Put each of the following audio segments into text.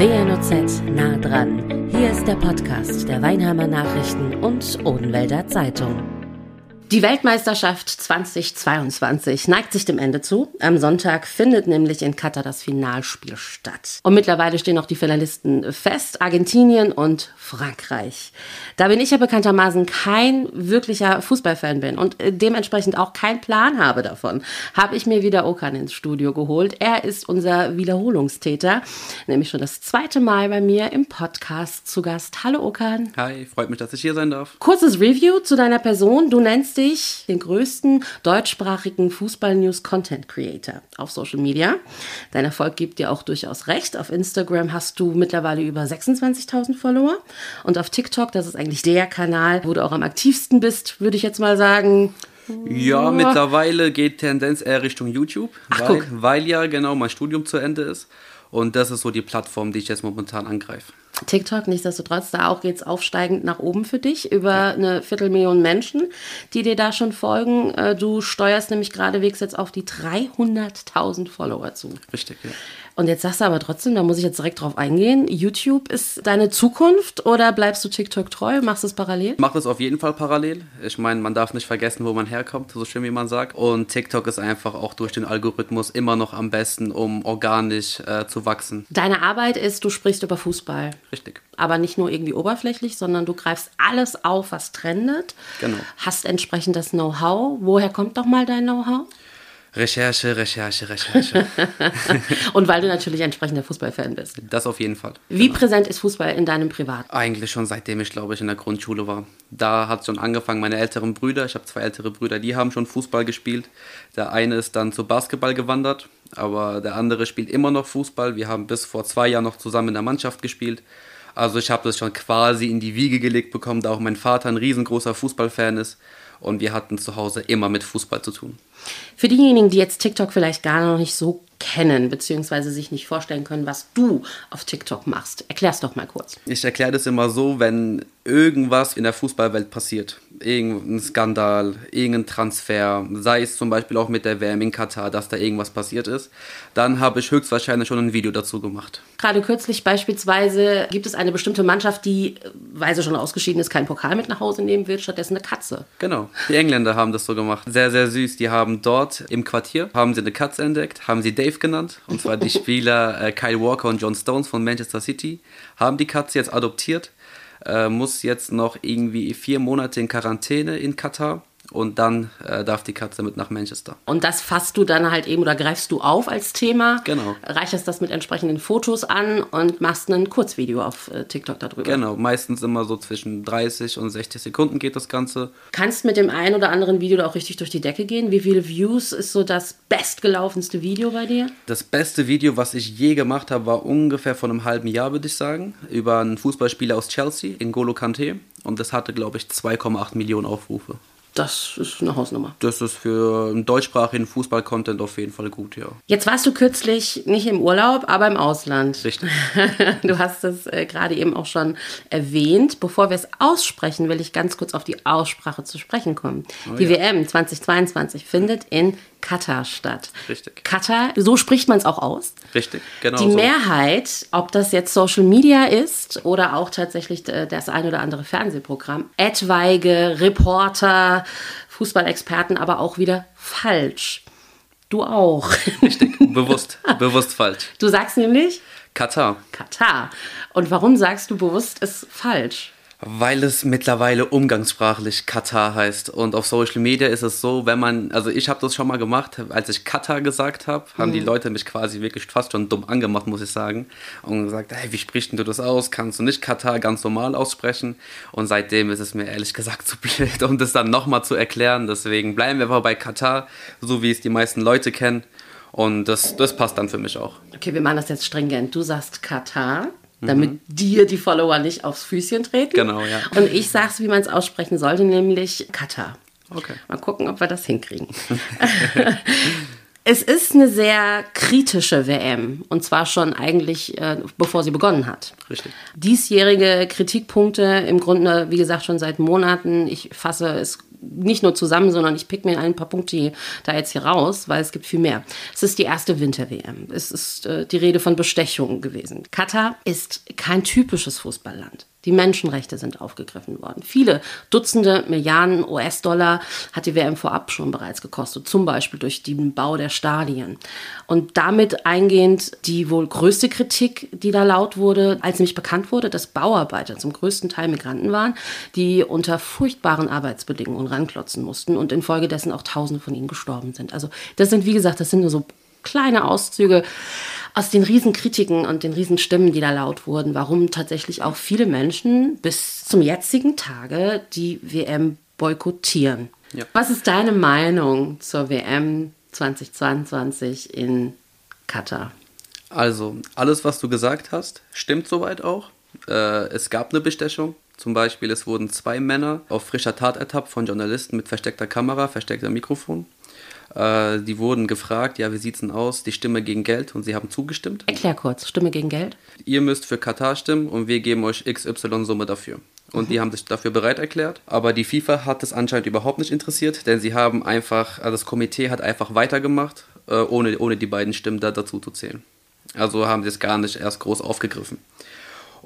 WNOZ nah dran. Hier ist der Podcast der Weinheimer Nachrichten und Odenwälder Zeitung. Die Weltmeisterschaft 2022 neigt sich dem Ende zu. Am Sonntag findet nämlich in Katar das Finalspiel statt. Und mittlerweile stehen auch die Finalisten fest, Argentinien und Frankreich. Da bin ich ja bekanntermaßen kein wirklicher Fußballfan bin und dementsprechend auch keinen Plan habe davon, habe ich mir wieder Okan ins Studio geholt. Er ist unser Wiederholungstäter, nämlich schon das zweite Mal bei mir im Podcast zu Gast. Hallo Okan. Hi, freut mich, dass ich hier sein darf. Kurzes Review zu deiner Person. Du nennst dich den größten deutschsprachigen Fußball-News-Content-Creator auf Social Media. Dein Erfolg gibt dir auch durchaus recht. Auf Instagram hast du mittlerweile über 26.000 Follower und auf TikTok, das ist eigentlich der Kanal, wo du auch am aktivsten bist, würde ich jetzt mal sagen. Ja, mittlerweile geht Tendenz eher Richtung YouTube, Ach, weil, guck. weil ja genau mein Studium zu Ende ist. Und das ist so die Plattform, die ich jetzt momentan angreife. TikTok, nichtsdestotrotz, da auch geht's aufsteigend nach oben für dich. Über eine Viertelmillion Menschen, die dir da schon folgen. Äh, Du steuerst nämlich geradewegs jetzt auf die 300.000 Follower zu. Richtig, ja. Und jetzt sagst du aber trotzdem, da muss ich jetzt direkt drauf eingehen, YouTube ist deine Zukunft oder bleibst du TikTok treu, machst du es parallel? Ich mache das auf jeden Fall parallel. Ich meine, man darf nicht vergessen, wo man herkommt, so schön wie man sagt. Und TikTok ist einfach auch durch den Algorithmus immer noch am besten, um organisch äh, zu wachsen. Deine Arbeit ist, du sprichst über Fußball. Richtig. Aber nicht nur irgendwie oberflächlich, sondern du greifst alles auf, was trendet. Genau. Hast entsprechend das Know-how. Woher kommt doch mal dein Know-how? Recherche, Recherche, Recherche. Und weil du natürlich entsprechender Fußballfan bist. das auf jeden Fall. Wie präsent ist Fußball in deinem Privat? Eigentlich schon seitdem ich, glaube ich, in der Grundschule war. Da hat schon angefangen, meine älteren Brüder, ich habe zwei ältere Brüder, die haben schon Fußball gespielt. Der eine ist dann zu Basketball gewandert, aber der andere spielt immer noch Fußball. Wir haben bis vor zwei Jahren noch zusammen in der Mannschaft gespielt. Also ich habe das schon quasi in die Wiege gelegt bekommen, da auch mein Vater ein riesengroßer Fußballfan ist. Und wir hatten zu Hause immer mit Fußball zu tun. Für diejenigen, die jetzt TikTok vielleicht gar noch nicht so kennen, beziehungsweise sich nicht vorstellen können, was du auf TikTok machst, erklär's doch mal kurz. Ich erkläre das immer so, wenn irgendwas in der Fußballwelt passiert, irgendein Skandal, irgendein Transfer, sei es zum Beispiel auch mit der WM in Katar, dass da irgendwas passiert ist, dann habe ich höchstwahrscheinlich schon ein Video dazu gemacht. Gerade kürzlich beispielsweise gibt es eine bestimmte Mannschaft, die, weil sie schon ausgeschieden ist, keinen Pokal mit nach Hause nehmen will, stattdessen eine Katze. Genau, die Engländer haben das so gemacht. Sehr, sehr süß. Die haben dort im Quartier, haben sie eine Katze entdeckt, haben sie Dave genannt, und zwar die Spieler äh, Kyle Walker und John Stones von Manchester City, haben die Katze jetzt adoptiert, äh, muss jetzt noch irgendwie vier Monate in Quarantäne in Katar und dann äh, darf die Katze mit nach Manchester. Und das fasst du dann halt eben oder greifst du auf als Thema. Genau. Reicherst das mit entsprechenden Fotos an und machst ein Kurzvideo auf äh, TikTok darüber. Genau, meistens immer so zwischen 30 und 60 Sekunden geht das Ganze. Kannst mit dem einen oder anderen Video da auch richtig durch die Decke gehen? Wie viele Views ist so das bestgelaufenste Video bei dir? Das beste Video, was ich je gemacht habe, war ungefähr vor einem halben Jahr, würde ich sagen, über einen Fußballspieler aus Chelsea, N'Golo Kante. Und das hatte, glaube ich, 2,8 Millionen Aufrufe. Das ist eine Hausnummer. Das ist für einen deutschsprachigen Fußball-Content auf jeden Fall gut, ja. Jetzt warst du kürzlich nicht im Urlaub, aber im Ausland. Richtig. Du hast es äh, gerade eben auch schon erwähnt. Bevor wir es aussprechen, will ich ganz kurz auf die Aussprache zu sprechen kommen. die ja. WM 2022 findet in Katar statt. Richtig. Katar, so spricht man es auch aus. Richtig, genau Die so. Mehrheit, ob das jetzt Social Media ist oder auch tatsächlich äh, das ein oder andere Fernsehprogramm, etwaige Reporter, Fußballexperten, aber auch wieder falsch. Du auch. Richtig, bewusst, bewusst falsch. Du sagst nämlich Katar. Katar. Und warum sagst du bewusst, ist falsch? Weil es mittlerweile umgangssprachlich Katar heißt. Und auf Social Media ist es so, wenn man, also ich habe das schon mal gemacht, als ich Katar gesagt habe, haben die Leute mich quasi wirklich fast schon dumm angemacht, muss ich sagen. Und gesagt, hey, wie sprichst denn du das aus? Kannst du nicht Katar ganz normal aussprechen? Und seitdem ist es mir ehrlich gesagt zu blöd, um das dann nochmal zu erklären. Deswegen bleiben wir einfach bei Katar, so wie es die meisten Leute kennen. Und das, das passt dann für mich auch. Okay, wir machen das jetzt stringent. Du sagst Katar, damit dir die Follower nicht aufs Füßchen treten. Genau, ja. Und ich sag's, wie man es aussprechen sollte, nämlich Katar. Okay. Mal gucken, ob wir das hinkriegen. es ist eine sehr kritische WM. Und zwar schon eigentlich, äh, bevor sie begonnen hat. Richtig. Diesjährige Kritikpunkte im Grunde, wie gesagt, schon seit Monaten. Ich fasse es nicht nur zusammen, sondern ich pick mir ein paar Punkte da jetzt hier raus, weil es gibt viel mehr. Es ist die erste Winter-WM. Es ist äh, die Rede von Bestechungen gewesen. Katar ist kein typisches Fußballland. Die Menschenrechte sind aufgegriffen worden. Viele Dutzende Milliarden US-Dollar hat die WM vorab schon bereits gekostet, zum Beispiel durch den Bau der Stadien. Und damit eingehend die wohl größte Kritik, die da laut wurde, als nämlich bekannt wurde, dass Bauarbeiter zum größten Teil Migranten waren, die unter furchtbaren Arbeitsbedingungen ranklotzen mussten und infolgedessen auch Tausende von ihnen gestorben sind. Also das sind, wie gesagt, das sind nur so kleine Auszüge aus den Riesenkritiken und den Riesenstimmen, die da laut wurden, warum tatsächlich auch viele Menschen bis zum jetzigen Tage die WM boykottieren. Ja. Was ist deine Meinung zur WM 2022 in Katar? Also, alles, was du gesagt hast, stimmt soweit auch. Äh, es gab eine Bestechung. Zum Beispiel, es wurden zwei Männer auf frischer Tat ertappt von Journalisten mit versteckter Kamera, versteckter Mikrofon. Äh, die wurden gefragt, ja, wie sieht es denn aus? Die Stimme gegen Geld und sie haben zugestimmt. Erklär kurz, Stimme gegen Geld? Ihr müsst für Katar stimmen und wir geben euch XY-Summe dafür. Und mhm. die haben sich dafür bereit erklärt. Aber die FIFA hat es anscheinend überhaupt nicht interessiert, denn sie haben einfach, also das Komitee hat einfach weitergemacht, äh, ohne, ohne die beiden Stimmen da dazu zu zählen. Also haben sie es gar nicht erst groß aufgegriffen.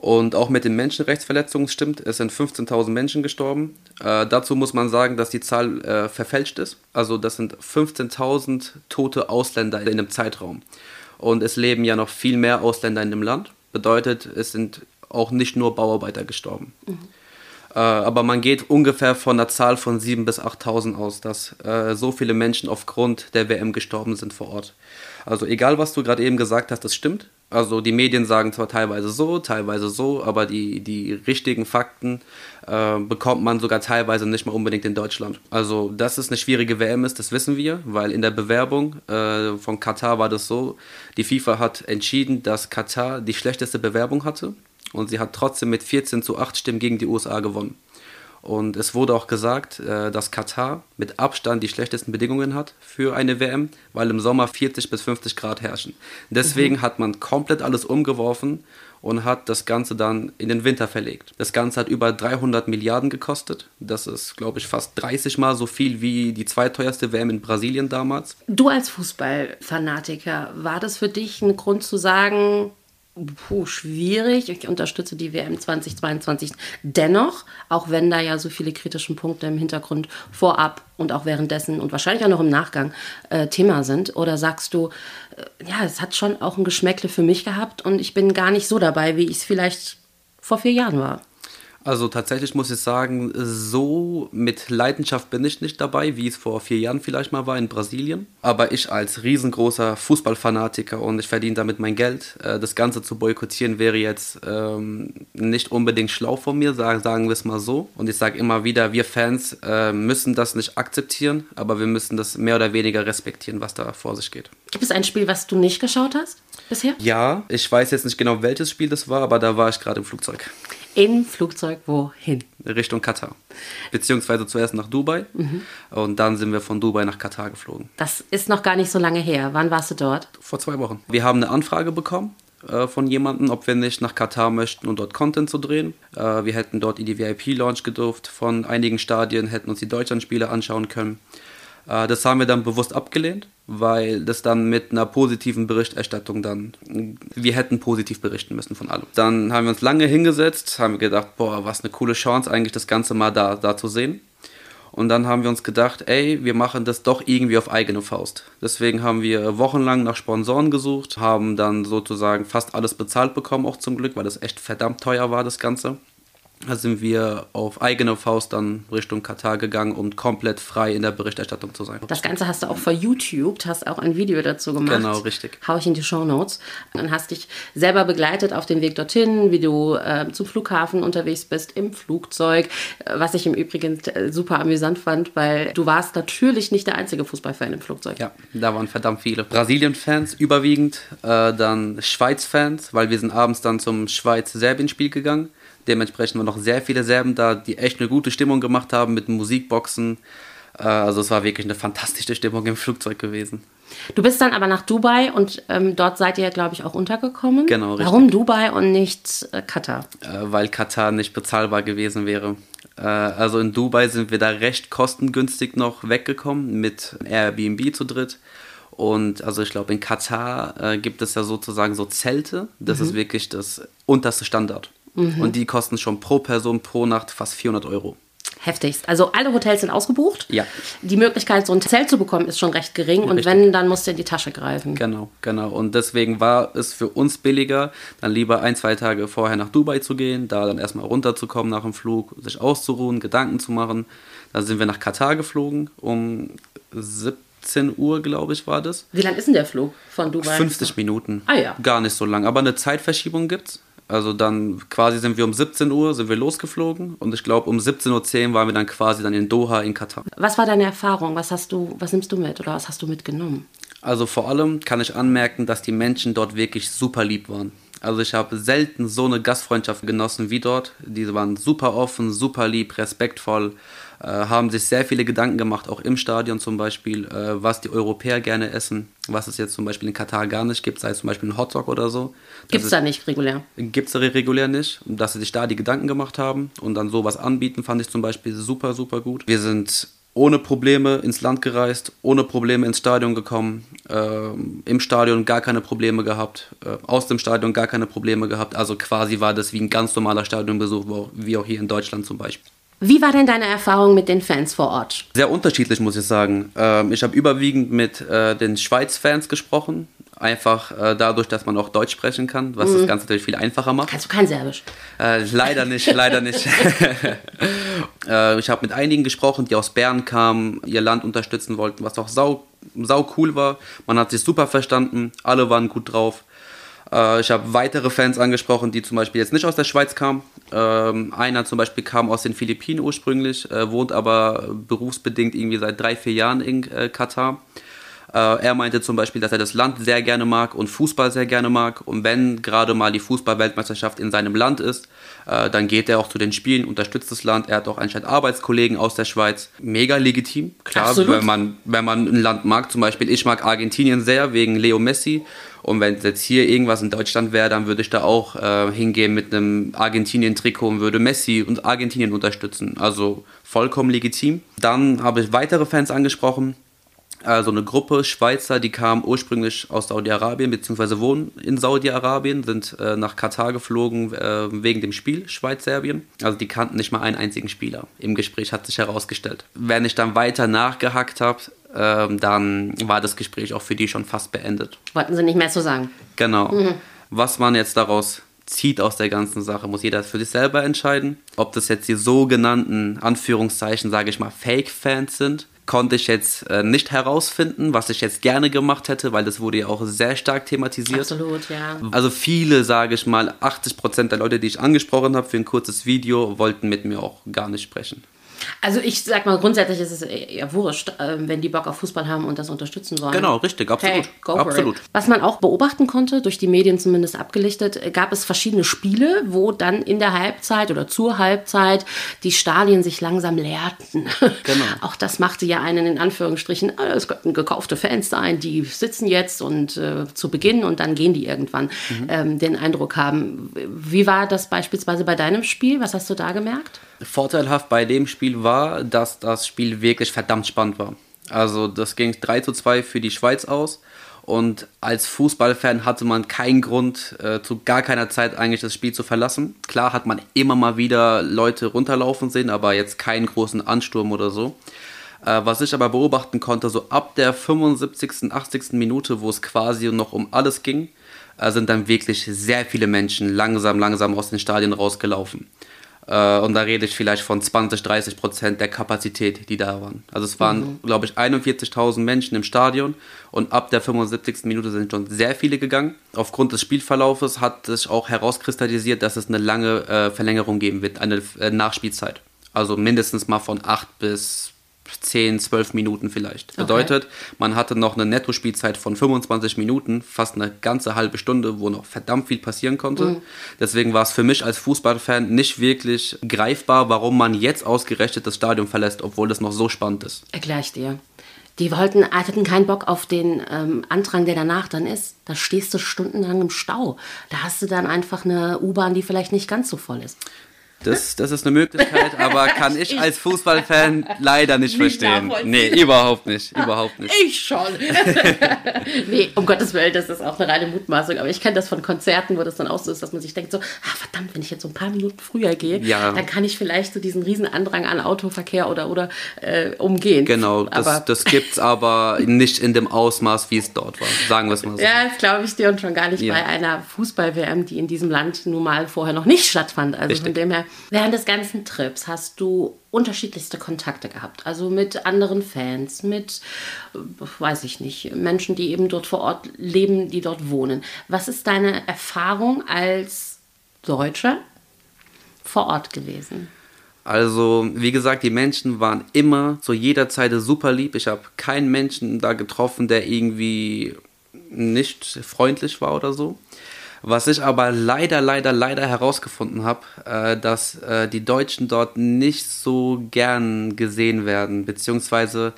Und auch mit den Menschenrechtsverletzungen stimmt, es sind 15.000 Menschen gestorben. Äh, dazu muss man sagen, dass die Zahl äh, verfälscht ist. Also das sind 15.000 tote Ausländer in einem Zeitraum. Und es leben ja noch viel mehr Ausländer in dem Land. Bedeutet, es sind auch nicht nur Bauarbeiter gestorben. Mhm. Äh, aber man geht ungefähr von einer Zahl von 7.000 bis 8.000 aus, dass äh, so viele Menschen aufgrund der WM gestorben sind vor Ort. Also egal, was du gerade eben gesagt hast, das stimmt. Also die Medien sagen zwar teilweise so, teilweise so, aber die, die richtigen Fakten äh, bekommt man sogar teilweise nicht mal unbedingt in Deutschland. Also dass es eine schwierige WM ist, das wissen wir, weil in der Bewerbung äh, von Katar war das so, die FIFA hat entschieden, dass Katar die schlechteste Bewerbung hatte und sie hat trotzdem mit 14 zu 8 Stimmen gegen die USA gewonnen. Und es wurde auch gesagt, äh, dass Katar mit Abstand die schlechtesten Bedingungen hat für eine WM, weil im Sommer 40 bis 50 Grad herrschen. Deswegen mhm. hat man komplett alles umgeworfen und hat das Ganze dann in den Winter verlegt. Das Ganze hat über 300 Milliarden gekostet. Das ist, glaube ich, fast 30 Mal so viel wie die zweiteuerste WM in Brasilien damals. Du als Fußballfanatiker, war das für dich ein Grund zu sagen, Puh, schwierig. Ich unterstütze die WM 2022 dennoch, auch wenn da ja so viele kritische Punkte im Hintergrund vorab und auch währenddessen und wahrscheinlich auch noch im Nachgang äh, Thema sind. Oder sagst du, äh, ja, es hat schon auch ein Geschmäckle für mich gehabt und ich bin gar nicht so dabei, wie ich es vielleicht vor vier Jahren war? Also tatsächlich muss ich sagen, so mit Leidenschaft bin ich nicht dabei, wie es vor vier Jahren vielleicht mal war in Brasilien. Aber ich als riesengroßer Fußballfanatiker und ich verdiene damit mein Geld, äh, das Ganze zu boykottieren wäre jetzt ähm, nicht unbedingt schlau von mir, sagen, sagen wir es mal so. Und ich sage immer wieder, wir Fans äh, müssen das nicht akzeptieren, aber wir müssen das mehr oder weniger respektieren, was da vor sich geht. Gibt es ein Spiel, was du nicht geschaut hast bisher? Ja, ich weiß jetzt nicht genau, welches Spiel das war, aber da war ich gerade im Flugzeug. Im Flugzeug wohin? Richtung Katar. Beziehungsweise zuerst nach Dubai mhm. und dann sind wir von Dubai nach Katar geflogen. Das ist noch gar nicht so lange her. Wann warst du dort? Vor zwei Wochen. Wir haben eine Anfrage bekommen äh, von jemandem, ob wir nicht nach Katar möchten, um dort Content zu drehen. Äh, wir hätten dort in die VIP-Launch gedurft von einigen Stadien, hätten uns die Deutschlandspiele anschauen können. Äh, das haben wir dann bewusst abgelehnt, weil das dann mit einer positiven Berichterstattung dann, wir hätten positiv berichten müssen von allem. Dann haben wir uns lange hingesetzt, haben gedacht, boah, was eine coole Chance eigentlich das Ganze mal da, da zu sehen. Und dann haben wir uns gedacht, ey, wir machen das doch irgendwie auf eigene Faust. Deswegen haben wir wochenlang nach Sponsoren gesucht, haben dann sozusagen fast alles bezahlt bekommen, auch zum Glück, weil das echt verdammt teuer war, das Ganze. Da sind wir auf eigene Faust dann Richtung Katar gegangen, um komplett frei in der Berichterstattung zu sein. Das Ganze hast du auch vor YouTube, hast auch ein Video dazu gemacht. Genau, richtig. Hau ich in die Show Notes. Dann hast dich selber begleitet auf dem Weg dorthin, wie du äh, zum Flughafen unterwegs bist, im Flugzeug. Äh, was ich im Übrigen äh, super amüsant fand, weil du warst natürlich nicht der einzige Fußballfan im Flugzeug. Ja, da waren verdammt viele. Brasilien-Fans überwiegend, äh, dann Schweiz-Fans, weil wir sind abends dann zum Schweiz-Serbien-Spiel gegangen. Dementsprechend waren noch sehr viele Serben da, die echt eine gute Stimmung gemacht haben mit Musikboxen. Äh, also es war wirklich eine fantastische Stimmung im Flugzeug gewesen. Du bist dann aber nach Dubai und ähm, dort seid ihr, glaube ich, auch untergekommen. Genau, richtig. Warum Dubai und nicht äh, Katar? Äh, weil Katar nicht bezahlbar gewesen wäre. Äh, also in Dubai sind wir da recht kostengünstig noch weggekommen mit Airbnb zu dritt. Und also ich glaube, in Katar äh, gibt es ja sozusagen so Zelte. Das mhm. ist wirklich das unterste Standard. Mhm. Und die kosten schon pro Person pro Nacht fast 400 Euro. Heftigst. Also alle Hotels sind ausgebucht. Ja. Die Möglichkeit, so ein Zelt zu bekommen, ist schon recht gering. Ja, und richtig. wenn, dann musst du in die Tasche greifen. Genau, genau. Und deswegen war es für uns billiger, dann lieber ein, zwei Tage vorher nach Dubai zu gehen, da dann erstmal runterzukommen nach dem Flug, sich auszuruhen, Gedanken zu machen. Dann sind wir nach Katar geflogen um 17 Uhr, glaube ich, war das. Wie lang ist denn der Flug von Dubai? 50 Minuten. Ah ja. Gar nicht so lang. Aber eine Zeitverschiebung gibt es. Also dann quasi sind wir um 17 Uhr sind wir losgeflogen und ich glaube um 17.10 Uhr waren wir dann quasi dann in Doha in Katar. Was war deine Erfahrung? Was hast du, was nimmst du mit oder was hast du mitgenommen? Also vor allem kann ich anmerken, dass die Menschen dort wirklich super lieb waren. Also ich habe selten so eine Gastfreundschaft genossen wie dort. Die waren super offen, super lieb, respektvoll. Äh, haben sich sehr viele Gedanken gemacht, auch im Stadion zum Beispiel, äh, was die Europäer gerne essen, was es jetzt zum Beispiel in Katar gar nicht gibt, sei es zum Beispiel ein Hotdog oder so. Gibt es da nicht regulär? Gibt es da regulär nicht. Dass sie sich da die Gedanken gemacht haben und dann sowas anbieten, fand ich zum Beispiel super, super gut. Wir sind ohne Probleme ins Land gereist, ohne Probleme ins Stadion gekommen, äh, im Stadion gar keine Probleme gehabt, äh, aus dem Stadion gar keine Probleme gehabt. Also quasi war das wie ein ganz normaler Stadionbesuch, wie auch hier in Deutschland zum Beispiel. Wie war denn deine Erfahrung mit den Fans vor Ort? Sehr unterschiedlich, muss ich sagen. Ähm, ich habe überwiegend mit äh, den Schweiz-Fans gesprochen. Einfach äh, dadurch, dass man auch Deutsch sprechen kann, was mhm. das Ganze natürlich viel einfacher macht. Kannst du kein Serbisch? Äh, leider nicht, leider nicht. ich habe mit einigen gesprochen, die aus Bern kamen, ihr Land unterstützen wollten, was auch sau, sau cool war. Man hat sich super verstanden, alle waren gut drauf. Ich habe weitere Fans angesprochen, die zum Beispiel jetzt nicht aus der Schweiz kamen. Ähm, einer zum Beispiel kam aus den Philippinen ursprünglich, äh, wohnt aber berufsbedingt irgendwie seit drei, vier Jahren in äh, Katar. Äh, er meinte zum Beispiel, dass er das Land sehr gerne mag und Fußball sehr gerne mag. Und wenn gerade mal die Fußball-Weltmeisterschaft in seinem Land ist, äh, dann geht er auch zu den Spielen, unterstützt das Land. Er hat auch anscheinend Arbeitskollegen aus der Schweiz. Mega legitim, klar, Absolut. wenn man, wenn man ein Land mag. Zum Beispiel, ich mag Argentinien sehr wegen Leo Messi. Und wenn jetzt hier irgendwas in Deutschland wäre, dann würde ich da auch äh, hingehen mit einem Argentinien-Trikot und würde Messi und Argentinien unterstützen. Also vollkommen legitim. Dann habe ich weitere Fans angesprochen also eine Gruppe Schweizer, die kamen ursprünglich aus Saudi-Arabien, beziehungsweise wohnen in Saudi-Arabien, sind äh, nach Katar geflogen äh, wegen dem Spiel Schweiz-Serbien. Also die kannten nicht mal einen einzigen Spieler. Im Gespräch hat sich herausgestellt. Wenn ich dann weiter nachgehackt habe, äh, dann war das Gespräch auch für die schon fast beendet. Wollten sie nicht mehr zu sagen. Genau. Mhm. Was man jetzt daraus zieht aus der ganzen Sache, muss jeder für sich selber entscheiden. Ob das jetzt die sogenannten, Anführungszeichen, sage ich mal, Fake-Fans sind konnte ich jetzt äh, nicht herausfinden, was ich jetzt gerne gemacht hätte, weil das wurde ja auch sehr stark thematisiert. Absolut, ja. Also viele, sage ich mal, 80 Prozent der Leute, die ich angesprochen habe für ein kurzes Video, wollten mit mir auch gar nicht sprechen. Also ich sag mal, grundsätzlich ist es eher wurscht, ähm, wenn die Bock auf Fußball haben und das unterstützen wollen. Genau, richtig, absolut. Hey, absolut. Was man auch beobachten konnte, durch die Medien zumindest abgelichtet, gab es verschiedene Spiele, wo dann in der Halbzeit oder zur Halbzeit die Stadien sich langsam leerten. Genau. auch das machte ja einen in Anführungsstrichen, äh, es könnten gekaufte Fans sein, die sitzen jetzt und äh, zu Beginn und dann gehen die irgendwann, mhm. ähm, den Eindruck haben. Wie war das beispielsweise bei deinem Spiel? Was hast du da gemerkt? Vorteilhaft bei dem Spiel war, dass das Spiel wirklich verdammt spannend war. Also das ging 3 zu 2 für die Schweiz aus. Und als Fußballfan hatte man keinen Grund, äh, zu gar keiner Zeit eigentlich das Spiel zu verlassen. Klar hat man immer mal wieder Leute runterlaufen sehen, aber jetzt keinen großen Ansturm oder so. Äh, was ich aber beobachten konnte, so ab der 75., 80. Minute, wo es quasi noch um alles ging, äh, sind dann wirklich sehr viele Menschen langsam, langsam aus den Stadien rausgelaufen. Äh, und da rede ich vielleicht von 20, 30 Prozent der Kapazität, die da waren. Also es waren, mhm. glaube ich, 41.000 Menschen im Stadion und ab der 75. Minute sind schon sehr viele gegangen. Aufgrund des Spielverlaufes hat sich auch herauskristallisiert, dass es eine lange äh, Verlängerung geben wird, eine äh, Nachspielzeit. Also mindestens mal von 8 bis 10, 12 Minuten vielleicht. Bedeutet, okay. man hatte noch eine Netto-Spielzeit von 25 Minuten, fast eine ganze halbe Stunde, wo noch verdammt viel passieren konnte. Mhm. Deswegen war es für mich als Fußballfan nicht wirklich greifbar, warum man jetzt ausgerechnet das Stadion verlässt, obwohl es noch so spannend ist. Erklär ich dir. Die wollten, hatten keinen Bock auf den ähm, Andrang, der danach dann ist. Da stehst du stundenlang im Stau. Da hast du dann einfach eine U-Bahn, die vielleicht nicht ganz so voll ist. Das, das ist eine Möglichkeit, aber kann ich, als Fußballfan leider nicht, nicht verstehen. Nee, überhaupt nicht. Überhaupt nicht. Ich schon. nee, um Gottes Willen, das ist auch eine reine Mutmaßung. Aber ich kenne das von Konzerten, wo das dann auch so ist, dass man sich denkt, so, ah, verdammt, wenn ich jetzt so ein paar Minuten früher gehe, ja. dann kann ich vielleicht so diesen riesen Andrang an Autoverkehr oder, oder äh, umgehen. Genau, das, aber, das gibt es aber nicht in dem Ausmaß, wie es dort war. Sagen wir es mal so. Ja, das glaube ich dir und schon gar nicht ja. bei einer Fußball-WM, die in diesem Land nun mal vorher noch nicht stattfand. Also Richtig. von dem her Während des ganzen Trips hast du unterschiedlichste Kontakte gehabt. Also mit anderen Fans, mit, weiß ich nicht, Menschen, die eben dort vor Ort leben, die dort wohnen. Was ist deine Erfahrung als Deutscher vor Ort gewesen? Also, wie gesagt, die Menschen waren immer zu jeder Zeit super lieb. Ich habe keinen Menschen da getroffen, der irgendwie nicht freundlich war oder so. Was ich aber leider, leider, leider herausgefunden habe, äh, dass äh, die Deutschen dort nicht so gern gesehen werden, beziehungsweise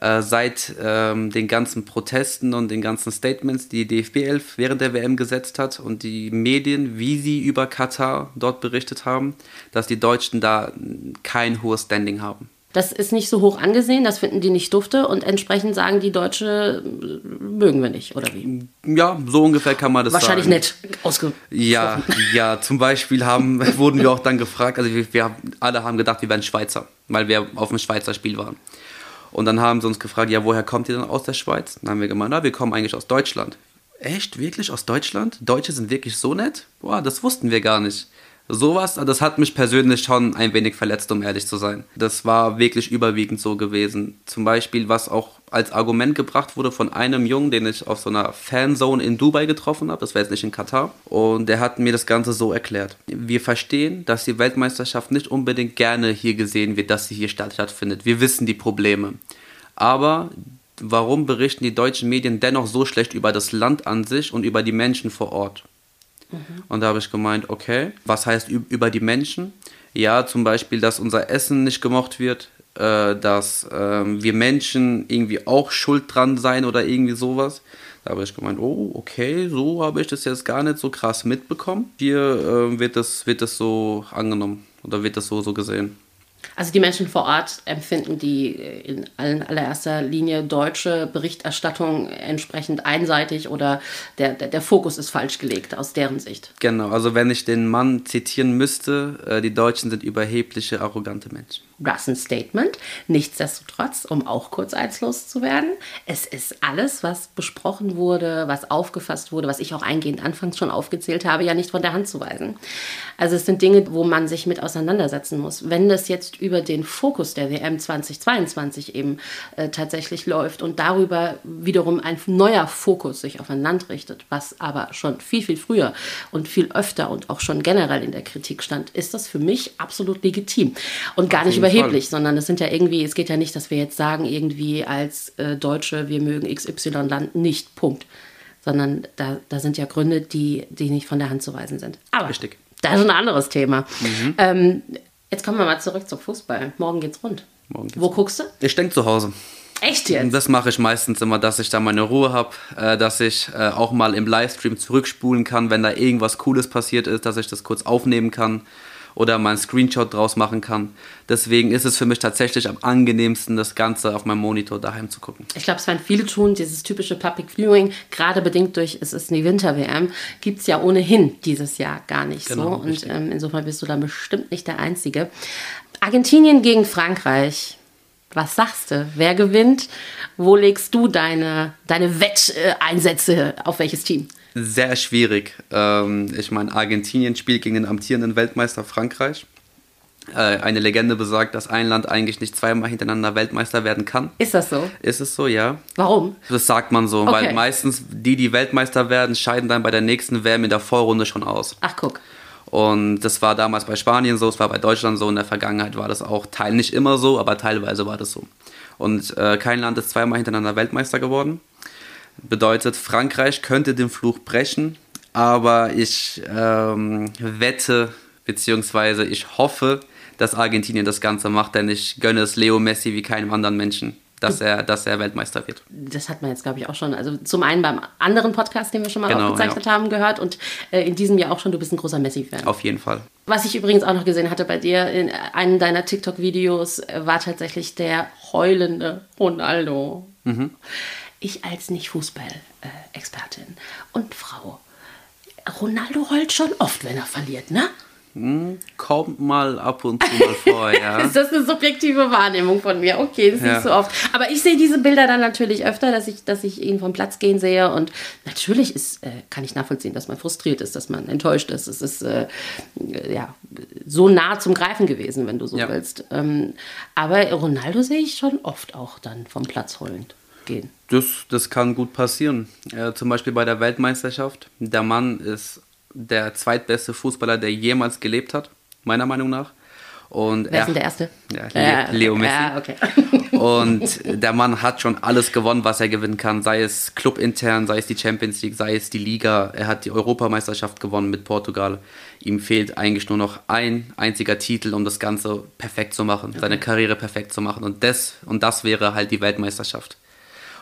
äh, seit ähm, den ganzen Protesten und den ganzen Statements, die DFB 11 während der WM gesetzt hat und die Medien, wie sie über Katar dort berichtet haben, dass die Deutschen da kein hohes Standing haben. Das ist nicht so hoch angesehen, das finden die nicht dufte und entsprechend sagen die Deutsche, mögen wir nicht, oder wie? Ja, so ungefähr kann man das Wahrscheinlich sagen. Wahrscheinlich nett ausgesprochen. Ja, ja, zum Beispiel haben, wurden wir auch dann gefragt, also wir, wir alle haben gedacht, wir wären Schweizer, weil wir auf dem Schweizer Spiel waren. Und dann haben sie uns gefragt, ja, woher kommt ihr denn aus der Schweiz? Dann haben wir gemeint, na, wir kommen eigentlich aus Deutschland. Echt? Wirklich? Aus Deutschland? Deutsche sind wirklich so nett? Boah, das wussten wir gar nicht. Sowas, das hat mich persönlich schon ein wenig verletzt, um ehrlich zu sein. Das war wirklich überwiegend so gewesen. Zum Beispiel, was auch als Argument gebracht wurde von einem Jungen, den ich auf so einer Fanzone in Dubai getroffen habe, das war jetzt nicht in Katar, und der hat mir das Ganze so erklärt. Wir verstehen, dass die Weltmeisterschaft nicht unbedingt gerne hier gesehen wird, dass sie hier stattfindet. Wir wissen die Probleme. Aber warum berichten die deutschen Medien dennoch so schlecht über das Land an sich und über die Menschen vor Ort? Mhm. Und da habe ich gemeint, okay, was heißt über die Menschen? Ja, zum Beispiel, dass unser Essen nicht gemocht wird, äh, dass äh, wir Menschen irgendwie auch schuld dran sein oder irgendwie sowas. Da habe ich gemeint, oh, okay, so habe ich das jetzt gar nicht so krass mitbekommen. Hier äh, wird, das, wird das so angenommen oder wird das so, so gesehen. Also die Menschen vor Ort empfinden die äh, in allererster Linie deutsche Berichterstattung entsprechend einseitig oder der, der, der, Fokus ist falsch gelegt aus deren Sicht. Genau, also wenn ich den Mann zitieren müsste, äh, die Deutschen sind überhebliche, arrogante Menschen. Das ein Statement. Nichtsdestotrotz, um auch kurz eizlos zu werden, es ist alles, was besprochen wurde, was aufgefasst wurde, was ich auch eingehend anfangs schon aufgezählt habe, ja nicht von der Hand zu weisen. Also es sind Dinge, wo man sich mit auseinandersetzen muss. Wenn das jetzt über den Fokus der WM 2022 eben äh, tatsächlich läuft und darüber wiederum ein neuer Fokus sich auf ein Land richtet, was aber schon viel, viel früher und viel öfter und auch schon generell in der Kritik stand, ist das für mich absolut legitim und gar nicht überheblich, Fall. sondern es sind ja irgendwie, es geht ja nicht, dass wir jetzt sagen, irgendwie als äh, Deutsche, wir mögen XY-Land nicht, Punkt. Sondern da, da sind ja Gründe, die, die nicht von der Hand zu weisen sind. Aber Richtig. das ist ein anderes Thema. Mhm. Ähm, jetzt kommen wir mal zurück zum Fußball. Morgen geht's rund. Morgen geht's Wo rund. guckst du? Ich denke zu Hause. Echt jetzt? Das mache ich meistens immer, dass ich da meine Ruhe habe, äh, dass ich äh, auch mal im Livestream zurückspulen kann, wenn da irgendwas Cooles passiert ist, dass ich das kurz aufnehmen kann oder mal einen Screenshot draus machen kann. Deswegen ist es für mich tatsächlich am angenehmsten, das Ganze auf meinem Monitor daheim zu gucken. Ich glaube, es werden viele tun, dieses typische Public Viewing, gerade bedingt durch, es ist eine Winter-WM, gibt es ja ohnehin dieses Jahr gar nicht genau, so. Und ähm, insofern bist du dann bestimmt nicht der Einzige. Argentinien gegen Frankreich. Was sagst du? Wer gewinnt? Wo legst du deine, deine Wetteinsätze auf welches Team? Sehr schwierig. Ähm, ich meine, Argentinien spielt gegen den amtierenden Weltmeister Frankreich. Äh, eine Legende besagt, dass ein Land eigentlich nicht zweimal hintereinander Weltmeister werden kann. Ist das so? Ist es so, ja. Warum? Das sagt man so, okay. weil meistens die, die Weltmeister werden, scheiden dann bei der nächsten WM in der Vorrunde schon aus. Ach, guck. Und das war damals bei Spanien so, es war bei Deutschland so, in der Vergangenheit war das auch teil nicht immer so, aber teilweise war das so. Und äh, kein Land ist zweimal hintereinander Weltmeister geworden. Bedeutet, Frankreich könnte den Fluch brechen, aber ich ähm, wette, beziehungsweise ich hoffe, dass Argentinien das Ganze macht, denn ich gönne es Leo Messi wie keinem anderen Menschen dass er, dass er Weltmeister wird. Das hat man jetzt, glaube ich, auch schon. Also zum einen beim anderen Podcast, den wir schon mal genau, aufgezeichnet ja. haben, gehört und äh, in diesem Jahr auch schon, du bist ein großer Messi-Fan. Auf jeden Fall. Was ich übrigens auch noch gesehen hatte bei dir in einem deiner TikTok-Videos, äh, war tatsächlich der heulende Ronaldo. Mhm. Ich als Nicht-Fußball-Expertin und Frau. Ronaldo heult schon oft, wenn er verliert, ne? Hm, kommt mal ab und zu mal vor, ja. ist das eine subjektive Wahrnehmung von mir? Okay, das ist ja. nicht so oft. Aber ich sehe diese Bilder dann natürlich öfter, dass ich, dass ich ihn vom Platz gehen sehe. Und natürlich ist, äh, kann ich nachvollziehen, dass man frustriert ist, dass man enttäuscht ist. Es ist äh, ja, so nah zum Greifen gewesen, wenn du so ja. willst. Ähm, aber Ronaldo sehe ich schon oft auch dann vom Platz heulend gehen. Das, das kann gut passieren. Äh, zum Beispiel bei der Weltmeisterschaft. Der Mann ist der zweitbeste Fußballer, der jemals gelebt hat, meiner Meinung nach. Und Wer ist denn der Erste? Ja, Le Leo Messi. Ja, okay. und der Mann hat schon alles gewonnen, was er gewinnen kann. Sei es clubintern, sei es die Champions League, sei es die Liga. Er hat die Europameisterschaft gewonnen mit Portugal. Ihm fehlt eigentlich nur noch ein einziger Titel, um das Ganze perfekt zu machen, okay. seine Karriere perfekt zu machen. Und das, und das wäre halt die Weltmeisterschaft.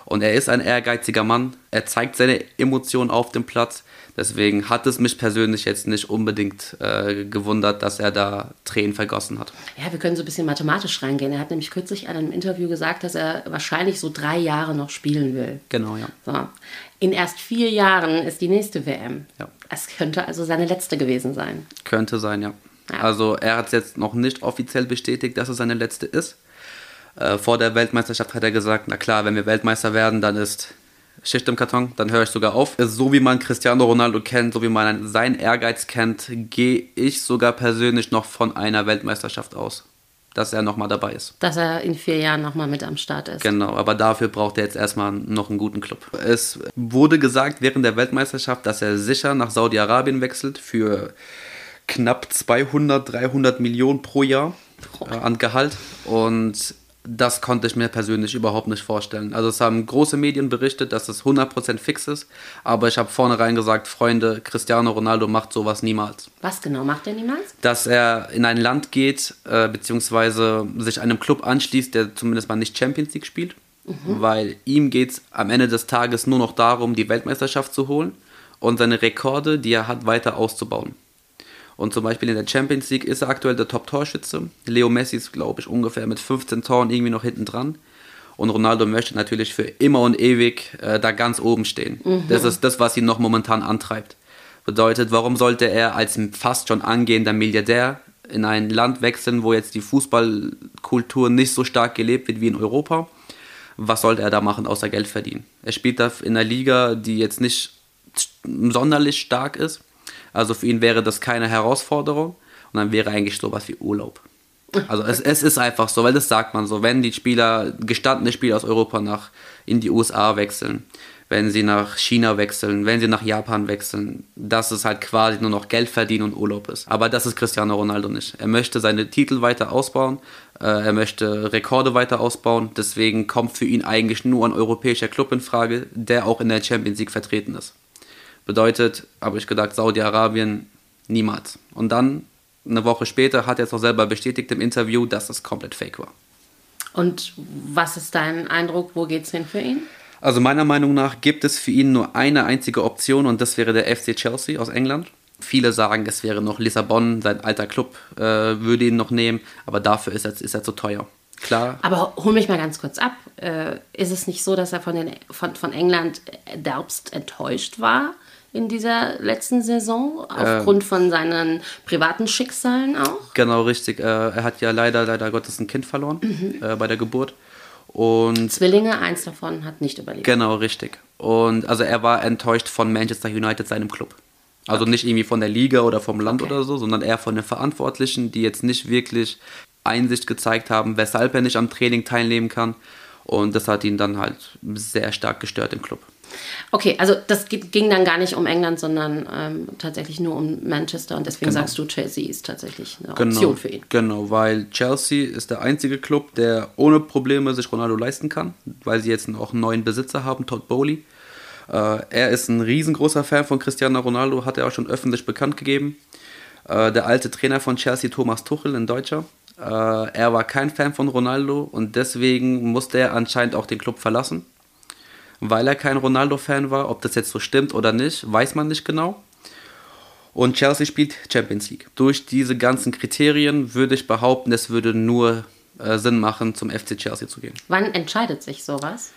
Und er ist ein ehrgeiziger Mann. Er zeigt seine Emotionen auf dem Platz. Deswegen hat es mich persönlich jetzt nicht unbedingt äh, gewundert, dass er da Tränen vergossen hat. Ja, wir können so ein bisschen mathematisch reingehen. Er hat nämlich kürzlich in einem Interview gesagt, dass er wahrscheinlich so drei Jahre noch spielen will. Genau, ja. So. In erst vier Jahren ist die nächste WM. Ja. Es könnte also seine letzte gewesen sein. Könnte sein, ja. ja. Also er hat es jetzt noch nicht offiziell bestätigt, dass es seine letzte ist. Äh, vor der Weltmeisterschaft hat er gesagt, na klar, wenn wir Weltmeister werden, dann ist Schicht im Karton, dann höre ich sogar auf. So wie man Cristiano Ronaldo kennt, so wie man seinen Ehrgeiz kennt, gehe ich sogar persönlich noch von einer Weltmeisterschaft aus. Dass er nochmal dabei ist. Dass er in vier Jahren nochmal mit am Start ist. Genau, aber dafür braucht er jetzt erstmal noch einen guten Club. Es wurde gesagt während der Weltmeisterschaft, dass er sicher nach Saudi-Arabien wechselt für knapp 200, 300 Millionen pro Jahr äh, an Gehalt. Und das konnte ich mir persönlich überhaupt nicht vorstellen. Also es haben große Medien berichtet, dass es 100% fix ist, aber ich habe vornherein gesagt, Freunde, Cristiano Ronaldo macht sowas niemals. Was genau macht er niemals? Dass er in ein Land geht, äh, beziehungsweise sich einem Club anschließt, der zumindest mal nicht Champions League spielt, mhm. weil ihm geht es am Ende des Tages nur noch darum, die Weltmeisterschaft zu holen und seine Rekorde, die er hat, weiter auszubauen. Und zum Beispiel in der Champions League ist er aktuell der Top-Torschütze. Leo Messi ist, glaube ich, ungefähr mit 15 Toren irgendwie noch hinten dran. Und Ronaldo möchte natürlich für immer und ewig äh, da ganz oben stehen. Mhm. Das ist das, was ihn noch momentan antreibt. Bedeutet, warum sollte er als fast schon angehender Milliardär in ein Land wechseln, wo jetzt die Fußballkultur nicht so stark gelebt wird wie in Europa? Was sollte er da machen, außer Geld verdienen? Er spielt da in einer Liga, die jetzt nicht sonderlich stark ist also für ihn wäre das keine Herausforderung und dann wäre eigentlich sowas wie Urlaub. Also es, es ist einfach so, weil das sagt man so, wenn die Spieler, gestandene Spieler aus Europa nach in die USA wechseln, wenn sie nach China wechseln, wenn sie nach Japan wechseln, dass es halt quasi nur noch Geld verdienen und Urlaub ist. Aber das ist Cristiano Ronaldo nicht. Er möchte seine Titel weiter ausbauen, äh, er möchte Rekorde weiter ausbauen, deswegen kommt für ihn eigentlich nur ein europäischer Club in Frage, der auch in der Champions League vertreten ist. Bedeutet, habe ich gedacht, Saudi-Arabien niemals. Und dann, eine Woche später, hat er es auch selber bestätigt im Interview, dass es komplett fake war. Und was ist dein Eindruck, wo geht es hin für ihn? Also meiner Meinung nach gibt es für ihn nur eine einzige Option und das wäre der FC Chelsea aus England. Viele sagen, es wäre noch Lissabon, sein alter Club äh, würde ihn noch nehmen, aber dafür ist er, ist er zu teuer. Klar. Aber hol mich mal ganz kurz ab. Äh, ist es nicht so, dass er von, den, von, von England derbst enttäuscht war? In dieser letzten Saison, aufgrund ähm, von seinen privaten Schicksalen auch? Genau, richtig. Äh, er hat ja leider, leider Gottes ein Kind verloren mhm. äh, bei der Geburt. Und Zwillinge, eins davon hat nicht überlebt. Genau, richtig. Und also er war enttäuscht von Manchester United, seinem Club. Also okay. nicht irgendwie von der Liga oder vom Land okay. oder so, sondern eher von den Verantwortlichen, die jetzt nicht wirklich Einsicht gezeigt haben, weshalb er nicht am Training teilnehmen kann. Und das hat ihn dann halt sehr stark gestört im Club. Okay, also das ging dann gar nicht um England, sondern ähm, tatsächlich nur um Manchester und deswegen genau. sagst du, Chelsea ist tatsächlich eine genau, Option für ihn. Genau, weil Chelsea ist der einzige Club, der ohne Probleme sich Ronaldo leisten kann, weil sie jetzt auch einen neuen Besitzer haben, Todd Bowley. Äh, er ist ein riesengroßer Fan von Cristiano Ronaldo, hat er auch schon öffentlich bekannt gegeben. Äh, der alte Trainer von Chelsea, Thomas Tuchel, ein Deutscher, Äh, er war kein Fan von Ronaldo und deswegen musste er anscheinend auch den Club verlassen, weil er kein Ronaldo-Fan war. Ob das jetzt so stimmt oder nicht, weiß man nicht genau. Und Chelsea spielt Champions League. Durch diese ganzen Kriterien würde ich behaupten, es würde nur äh, Sinn machen, zum FC Chelsea zu gehen. Wann entscheidet sich sowas?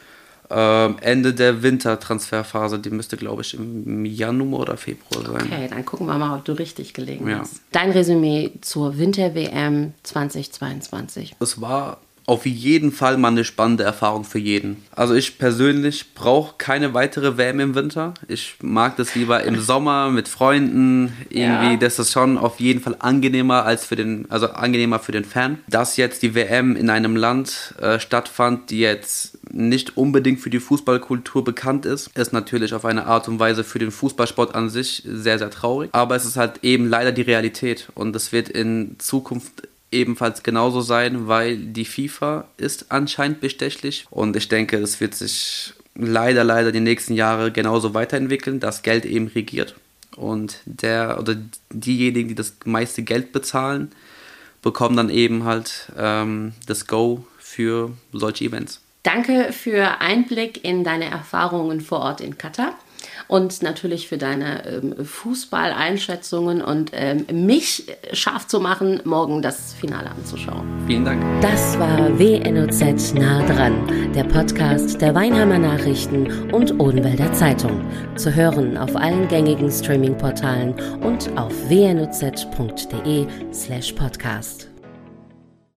Ähm, Ende der Wintertransferphase, die müsste, glaube ich, im Januar oder Februar sein. Okay, dann gucken wir mal, ob du richtig gelegen Ja. hast. Dein Resümee zur Winter-WM 2022. Es war auf jeden Fall mal eine spannende Erfahrung für jeden. Also ich persönlich brauche keine weitere WM im Winter. Ich mag das lieber im Sommer mit Freunden. Irgendwie, Ja. das ist schon auf jeden Fall angenehmer als für den, also angenehmer für den Fan. Dass jetzt die WM in einem Land äh, stattfand, die jetzt nicht unbedingt für die Fußballkultur bekannt ist, ist natürlich auf eine Art und Weise für den Fußballsport an sich sehr, sehr traurig. Aber es ist halt eben leider die Realität und es wird in Zukunft ebenfalls genauso sein, weil die FIFA ist anscheinend bestechlich. Und ich denke, das wird sich leider, leider die nächsten Jahre genauso weiterentwickeln, dass Geld eben regiert. Und der oder diejenigen, die das meiste Geld bezahlen, bekommen dann eben halt ähm, das Go für solche Events. Danke für Einblick in deine Erfahrungen vor Ort in Katar und natürlich für deine ähm, Fußballeinschätzungen und ähm, mich scharf zu machen, morgen das Finale anzuschauen. Vielen Dank. Das war WNOZ nah dran, der Podcast der Weinheimer Nachrichten und Odenwälder Zeitung. Zu hören auf allen gängigen Streaming-Portalen und auf wnoz.de slash podcast.